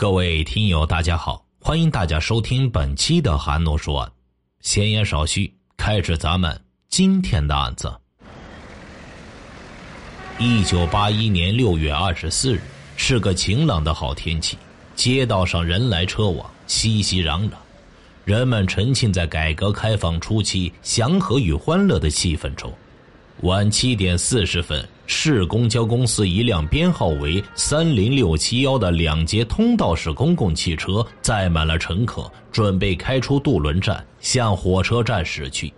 各位听友，大家好，欢迎大家收听本期的韩诺说案。闲言少叙，开始咱们今天的案子。一九八一年六月二十四日是个晴朗的好天气，街道上人来车往，熙熙攘攘，人们沉浸在改革开放初期祥和与欢乐的气氛中。晚七点四十分。市公交公司一辆编号为三零六七幺的两节通道式公共汽车载满了乘客，准备开出渡轮站，向火车站驶去。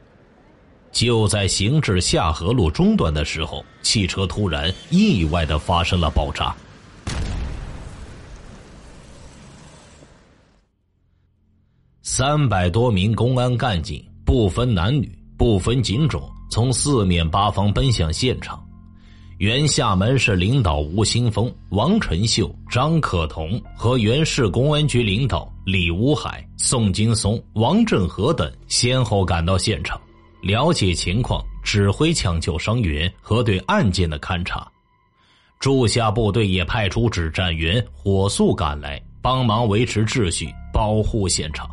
就在行至下河路中段的时候，汽车突然意外的发生了爆炸。三百多名公安干警，不分男女，不分警种，从四面八方奔向现场。原厦门市领导吴新峰、王晨秀、张可彤和原市公安局领导李武海、宋金松、王振和等先后赶到现场，了解情况，指挥抢救伤员和对案件的勘查。驻下部队也派出指战员火速赶来，帮忙维持秩序，保护现场。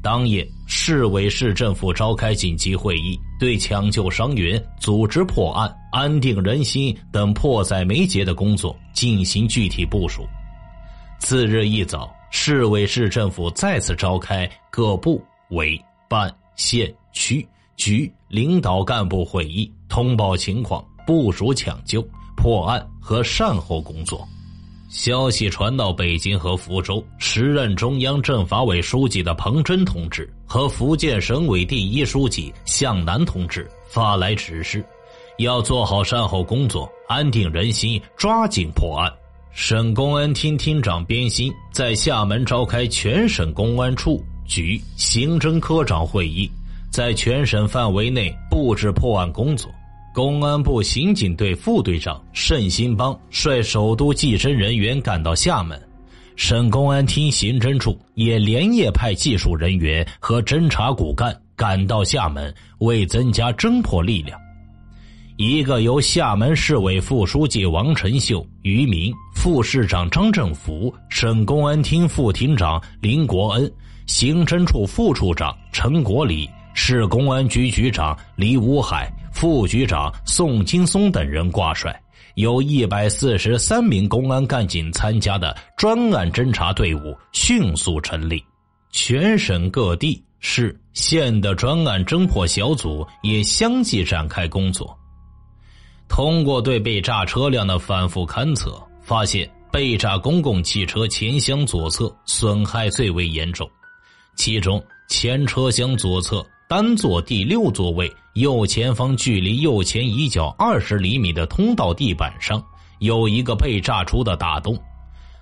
当夜，市委市政府召开紧急会议，对抢救伤员、组织破案、安定人心等迫在眉睫的工作进行具体部署。次日一早，市委市政府再次召开各部委办县区局领导干部会议，通报情况，部署抢救、破案和善后工作。消息传到北京和福州，时任中央政法委书记的彭真同志和福建省委第一书记向南同志发来指示，要做好善后工作，安定人心，抓紧破案。省公安厅厅长边新在厦门召开全省公安处局刑侦科长会议，在全省范围内布置破案工作。公安部刑警队副队长盛兴邦率首都技侦人员赶到厦门，省公安厅刑侦处也连夜派技术人员和侦查骨干赶到厦门，为增加侦破力量。一个由厦门市委副书记王晨秀、于明、副市长张正福、省公安厅副厅长林国恩、刑侦处副处长陈国礼、市公安局局长李武海。副局长宋金松等人挂帅，有一百四十三名公安干警参加的专案侦查队伍迅速成立，全省各地市县的专案侦破小组也相继展开工作。通过对被炸车辆的反复勘测，发现被炸公共汽车前厢左侧损害最为严重，其中前车厢左侧。单座第六座位右前方，距离右前椅角二十厘米的通道地板上有一个被炸出的大洞，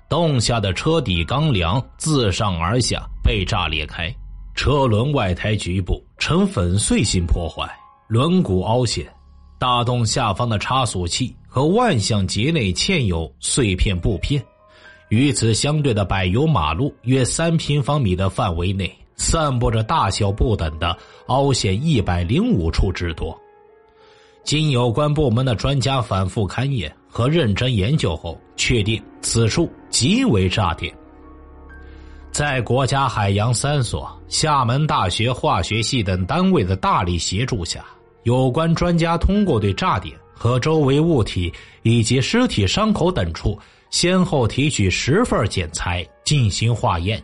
洞下的车底钢梁自上而下被炸裂开，车轮外胎局部呈粉碎性破坏，轮毂凹陷，大洞下方的差速器和万向节内嵌有碎片布片，与此相对的柏油马路约三平方米的范围内。散布着大小不等的凹陷一百零五处之多。经有关部门的专家反复勘验和认真研究后，确定此处即为炸点。在国家海洋三所、厦门大学化学系等单位的大力协助下，有关专家通过对炸点和周围物体以及尸体伤口等处，先后提取十份检材进行化验。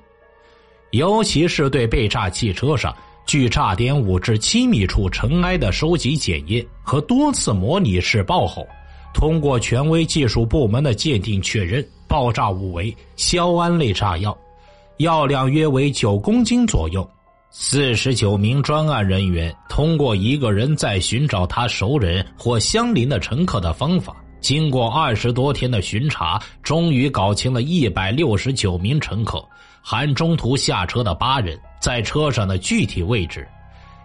尤其是对被炸汽车上距炸点五至七米处尘埃的收集检验和多次模拟试爆后，通过权威技术部门的鉴定确认，爆炸物为硝胺类炸药，药量约为九公斤左右。四十九名专案人员通过一个人在寻找他熟人或相邻的乘客的方法，经过二十多天的巡查，终于搞清了一百六十九名乘客。含中途下车的八人在车上的具体位置，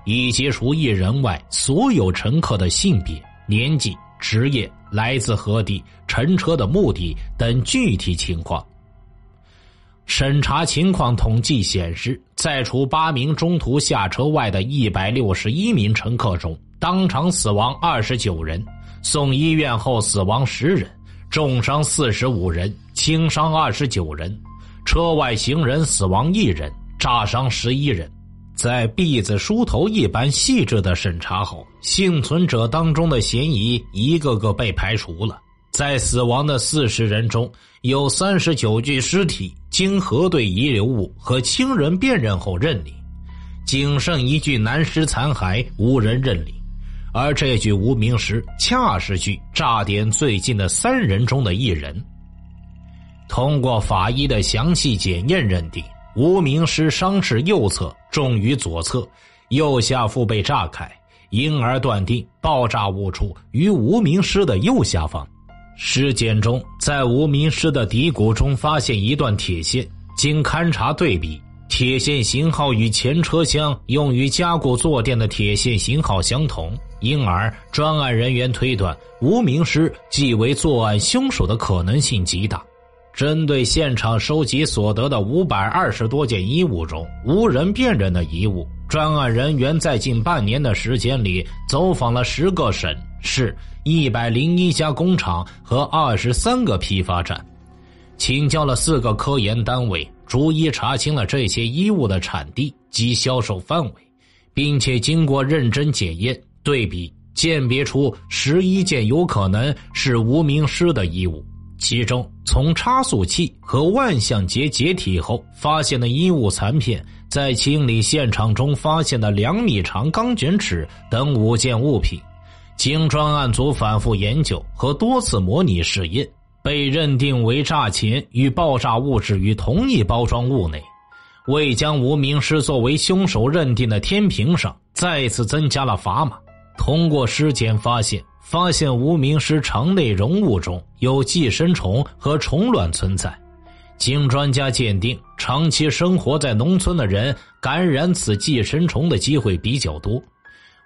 以及除一人外所有乘客的性别、年纪、职业、来自何地、乘车的目的等具体情况。审查情况统计显示，在除八名中途下车外的一百六十一名乘客中，当场死亡二十九人，送医院后死亡十人，重伤四十五人，轻伤二十九人。车外行人死亡一人，炸伤十一人。在篦子梳头一般细致的审查后，幸存者当中的嫌疑一个个被排除了。在死亡的四十人中，有三十九具尸体经核对遗留物和亲人辨认后认领，仅剩一具男尸残骸无人认领，而这具无名尸恰是距炸点最近的三人中的一人。通过法医的详细检验认定。无名尸伤势右侧重于左侧，右下腹被炸开，因而断定爆炸物处于无名尸的右下方。尸检中，在无名尸的骶骨中发现一段铁线，经勘查对比，铁线型号与前车厢用于加固坐垫的铁线型号相同，因而专案人员推断无名尸即为作案凶手的可能性极大。针对现场收集所得的五百二十多件衣物中无人辨认的遗物，专案人员在近半年的时间里走访了十个省市、一百零一家工厂和二十三个批发站，请教了四个科研单位，逐一查清了这些衣物的产地及销售范围，并且经过认真检验对比，鉴别出十一件有可能是无名尸的衣物。其中，从差速器和万向节解体后发现的衣物残片，在清理现场中发现的两米长钢卷尺等五件物品，经专案组反复研究和多次模拟试验，被认定为炸前与爆炸物质于同一包装物内，为将无名尸作为凶手认定的天平上再次增加了砝码。通过尸检发现。发现无名尸肠内容物中有寄生虫和虫卵存在，经专家鉴定，长期生活在农村的人感染此寄生虫的机会比较多，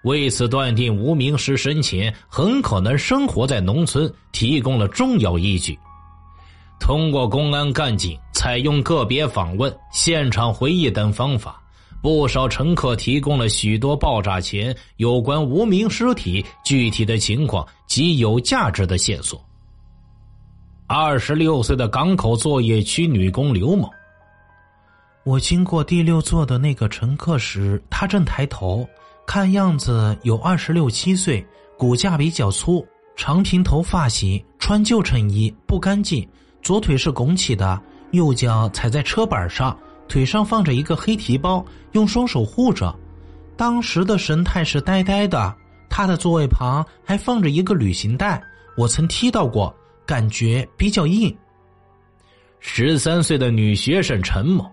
为此断定无名尸生前很可能生活在农村，提供了重要依据。通过公安干警采用个别访问、现场回忆等方法。不少乘客提供了许多爆炸前有关无名尸体具体的情况及有价值的线索。二十六岁的港口作业区女工刘某，我经过第六座的那个乘客时，他正抬头，看样子有二十六七岁，骨架比较粗，长平头发型，穿旧衬衣，不干净，左腿是拱起的，右脚踩在车板上。腿上放着一个黑提包，用双手护着，当时的神态是呆呆的。他的座位旁还放着一个旅行袋，我曾踢到过，感觉比较硬。十三岁的女学生陈某，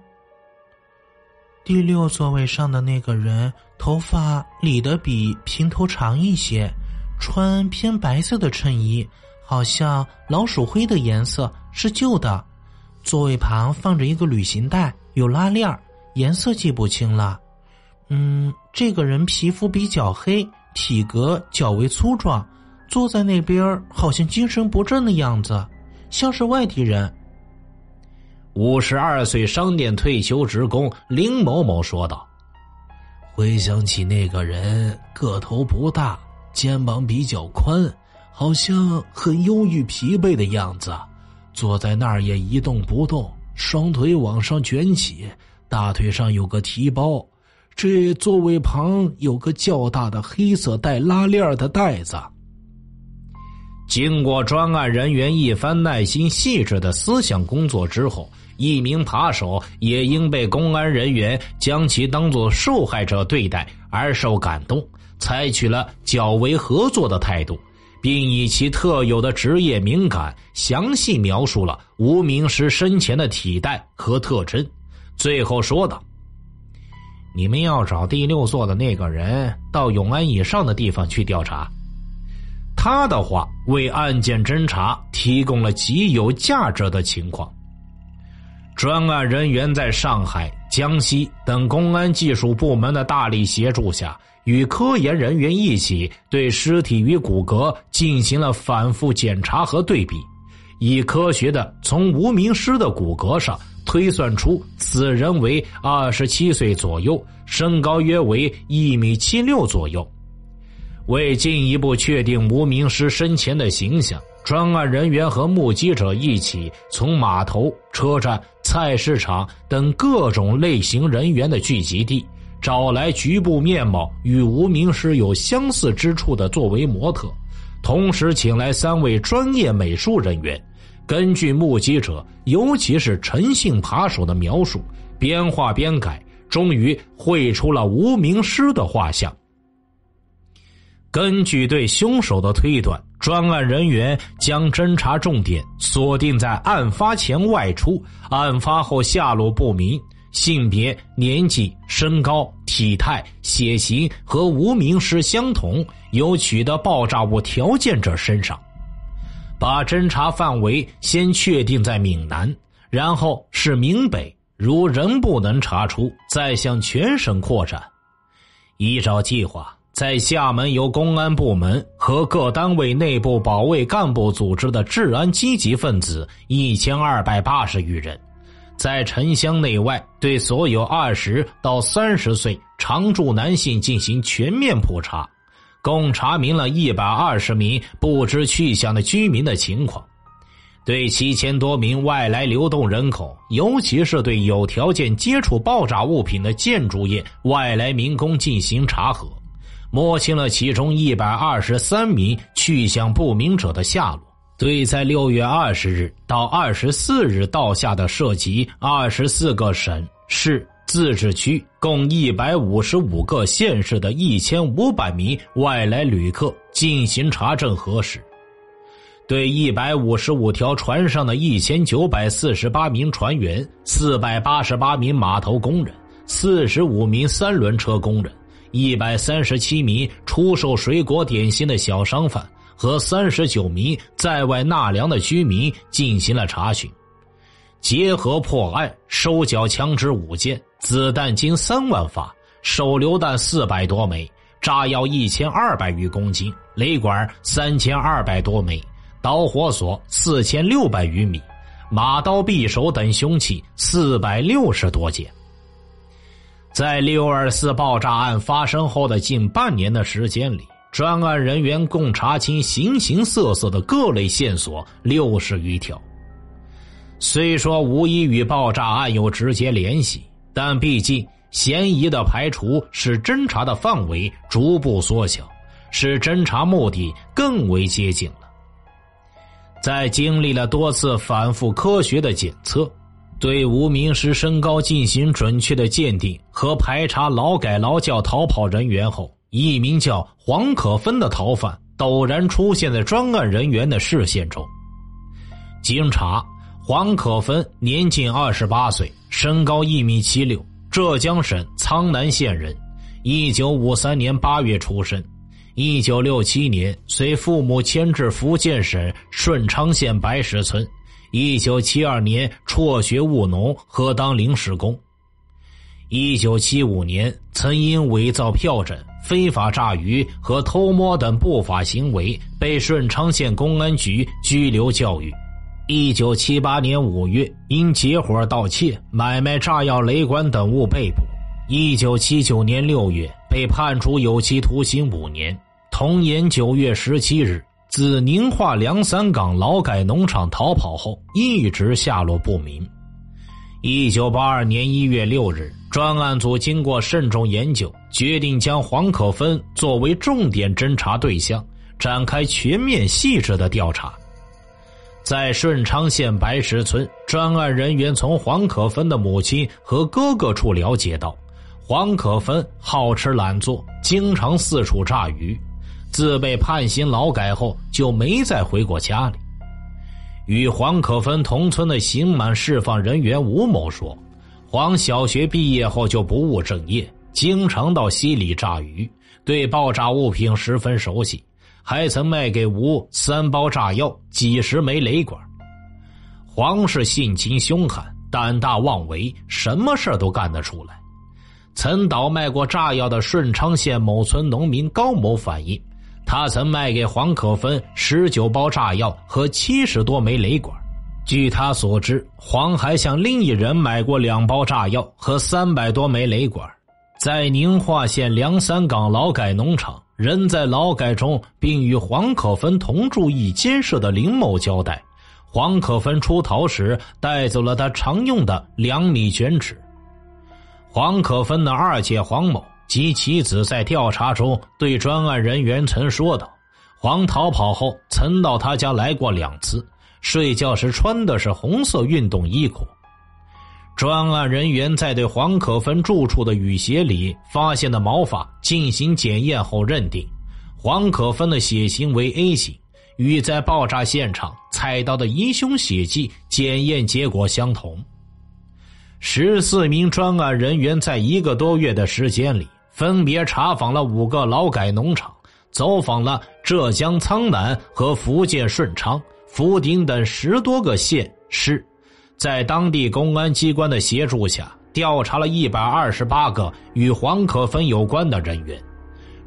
第六座位上的那个人头发理得比平头长一些，穿偏白色的衬衣，好像老鼠灰的颜色，是旧的。座位旁放着一个旅行袋。有拉链颜色记不清了。嗯，这个人皮肤比较黑，体格较为粗壮，坐在那边好像精神不振的样子，像是外地人。五十二岁商店退休职工林某某说道：“回想起那个人，个头不大，肩膀比较宽，好像很忧郁疲惫的样子，坐在那儿也一动不动。”双腿往上卷起，大腿上有个提包，这座位旁有个较大的黑色带拉链的袋子。经过专案人员一番耐心细致的思想工作之后，一名扒手也因被公安人员将其当作受害者对待而受感动，采取了较为合作的态度。并以其特有的职业敏感，详细描述了无名尸生前的体态和特征。最后说道：“你们要找第六座的那个人，到永安以上的地方去调查。”他的话为案件侦查提供了极有价值的情况。专案人员在上海、江西等公安技术部门的大力协助下。与科研人员一起对尸体与骨骼进行了反复检查和对比，以科学的从无名尸的骨骼上推算出此人为二十七岁左右，身高约为一米七六左右。为进一步确定无名尸生前的形象，专案人员和目击者一起从码头、车站。菜市场等各种类型人员的聚集地，找来局部面貌与无名尸有相似之处的作为模特，同时请来三位专业美术人员，根据目击者，尤其是陈姓扒手的描述，边画边改，终于绘出了无名尸的画像。根据对凶手的推断，专案人员将侦查重点锁定在案发前外出、案发后下落不明、性别、年纪、身高、体态、血型和无名尸相同、有取得爆炸物条件者身上，把侦查范围先确定在闽南，然后是闽北，如仍不能查出，再向全省扩展。依照计划。在厦门由公安部门和各单位内部保卫干部组织的治安积极分子一千二百八十余人，在城乡内外对所有二十到三十岁常住男性进行全面普查，共查明了一百二十名不知去向的居民的情况，对七千多名外来流动人口，尤其是对有条件接触爆炸物品的建筑业外来民工进行查核。摸清了其中一百二十三名去向不明者的下落，对在六月二十日到二十四日到下的涉及二十四个省市自治区共一百五十五个县市的一千五百名外来旅客进行查证核实，对一百五十五条船上的一千九百四十八名船员、四百八十八名码头工人、四十五名三轮车工人。一百三十七名出售水果点心的小商贩和三十九名在外纳粮的居民进行了查询，结合破案，收缴枪支五件，子弹近三万发，手榴弹四百多枚，炸药一千二百余公斤，雷管三千二百多枚，导火索四千六百余米，马刀、匕首等凶器四百六十多件。在六二四爆炸案发生后的近半年的时间里，专案人员共查清形形色色的各类线索六十余条。虽说无疑与爆炸案有直接联系，但毕竟嫌疑的排除使侦查的范围逐步缩小，使侦查目的更为接近了。在经历了多次反复科学的检测。对无名尸身高进行准确的鉴定和排查劳改劳教逃跑人员后，一名叫黄可芬的逃犯陡然出现在专案人员的视线中。经查，黄可芬年仅二十八岁，身高一米七六，浙江省苍南县人，一九五三年八月出生，一九六七年随父母迁至福建省顺昌县白石村。一九七二年辍学务农和当临时工。一九七五年曾因伪造票证、非法炸鱼和偷摸等不法行为被顺昌县公安局拘留教育。一九七八年五月因结伙盗窃、买卖炸药、雷管等物被捕。一九七九年六月被判处有期徒刑五年。同年九月十七日。自宁化梁三港劳改农场逃跑后，一直下落不明。一九八二年一月六日，专案组经过慎重研究，决定将黄可芬作为重点侦查对象，展开全面细致的调查。在顺昌县白石村，专案人员从黄可芬的母亲和哥哥处了解到，黄可芬好吃懒做，经常四处炸鱼。自被判刑劳改后，就没再回过家里。与黄可芬同村的刑满释放人员吴某说：“黄小学毕业后就不务正业，经常到溪里炸鱼，对爆炸物品十分熟悉，还曾卖给吴三包炸药、几十枚雷管。黄是性情凶悍、胆大妄为，什么事都干得出来。曾倒卖过炸药的顺昌县某村农民高某反映。”他曾卖给黄可芬十九包炸药和七十多枚雷管。据他所知，黄还向另一人买过两包炸药和三百多枚雷管。在宁化县梁三港劳改农场，仍在劳改中并与黄可芬同住一间舍的林某交代，黄可芬出逃时带走了他常用的两米卷尺。黄可芬的二姐黄某及其子在调查中对专案人员曾说道：“黄逃跑后曾到他家来过两次，睡觉时穿的是红色运动衣裤。”专案人员在对黄可芬住处的雨鞋里发现的毛发进行检验后，认定黄可芬的血型为 A 型，与在爆炸现场采到的疑凶血迹检验结果相同。十四名专案人员在一个多月的时间里，分别查访了五个劳改农场，走访了浙江苍南和福建顺昌、福鼎等十多个县市。在当地公安机关的协助下，调查了一百二十八个与黄可芬有关的人员，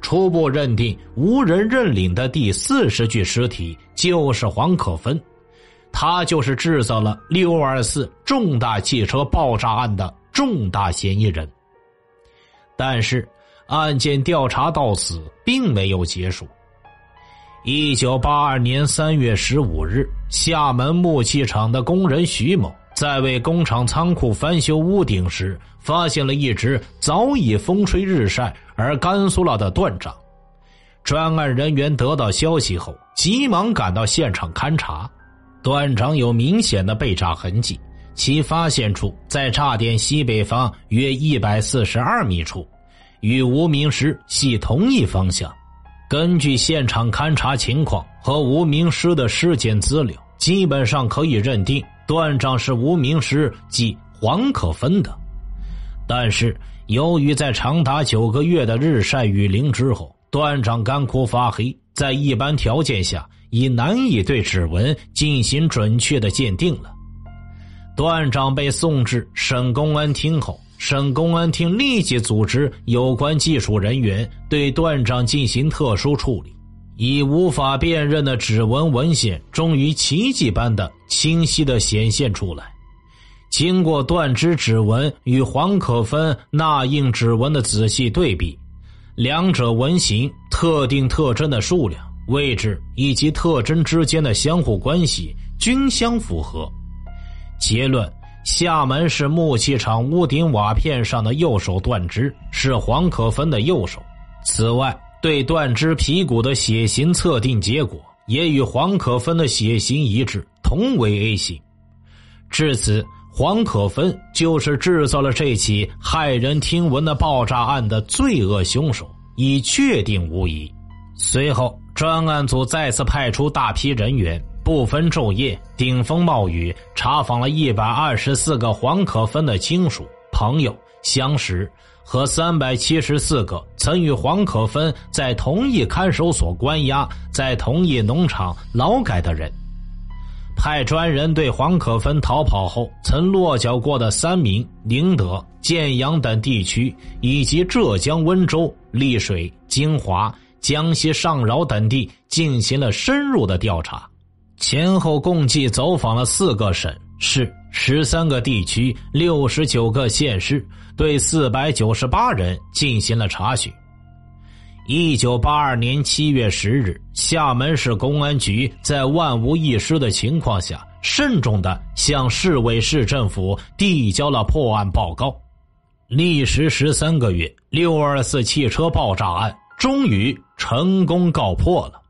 初步认定无人认领的第四十具尸体就是黄可芬，他就是制造了六二四重大汽车爆炸案的重大嫌疑人。但是，案件调查到此并没有结束。一九八二年三月十五日，厦门木器厂的工人徐某。在为工厂仓库翻修屋顶时，发现了一只早已风吹日晒而干酥了的断掌。专案人员得到消息后，急忙赶到现场勘查。断掌有明显的被炸痕迹，其发现处在炸点西北方约一百四十二米处，与无名尸系同一方向。根据现场勘查情况和无名尸的尸检资料，基本上可以认定。断掌是无名尸，即黄可芬的，但是由于在长达九个月的日晒雨淋之后，断掌干枯发黑，在一般条件下已难以对指纹进行准确的鉴定了。断掌被送至省公安厅后，省公安厅立即组织有关技术人员对断掌进行特殊处理。以无法辨认的指纹文献，终于奇迹般的清晰的显现出来。经过断肢指纹与黄可芬捺印指纹的仔细对比，两者纹型、特定特征的数量、位置以及特征之间的相互关系均相符合。结论：厦门市木器厂屋顶瓦片上的右手断肢是黄可芬的右手。此外，对断肢皮骨的血型测定结果也与黄可芬的血型一致，同为 A 型。至此，黄可芬就是制造了这起骇人听闻的爆炸案的罪恶凶手，已确定无疑。随后，专案组再次派出大批人员，不分昼夜，顶风冒雨，查访了一百二十四个黄可芬的亲属、朋友、相识。和三百七十四个曾与黄可芬在同一看守所关押、在同一农场劳改的人，派专人对黄可芬逃跑后曾落脚过的三明、宁德、建阳等地区，以及浙江温州、丽水、金华、江西上饶等地进行了深入的调查，前后共计走访了四个省市。十三个地区、六十九个县市，对四百九十八人进行了查询。一九八二年七月十日，厦门市公安局在万无一失的情况下，慎重的向市委市政府递交了破案报告。历时十三个月，六二四汽车爆炸案终于成功告破了。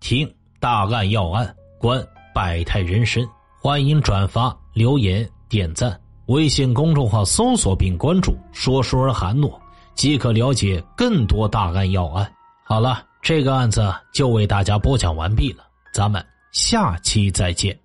听大案要案，观百态人生。欢迎转发、留言、点赞，微信公众号搜索并关注“说书人韩诺”，即可了解更多大案要案。好了，这个案子就为大家播讲完毕了，咱们下期再见。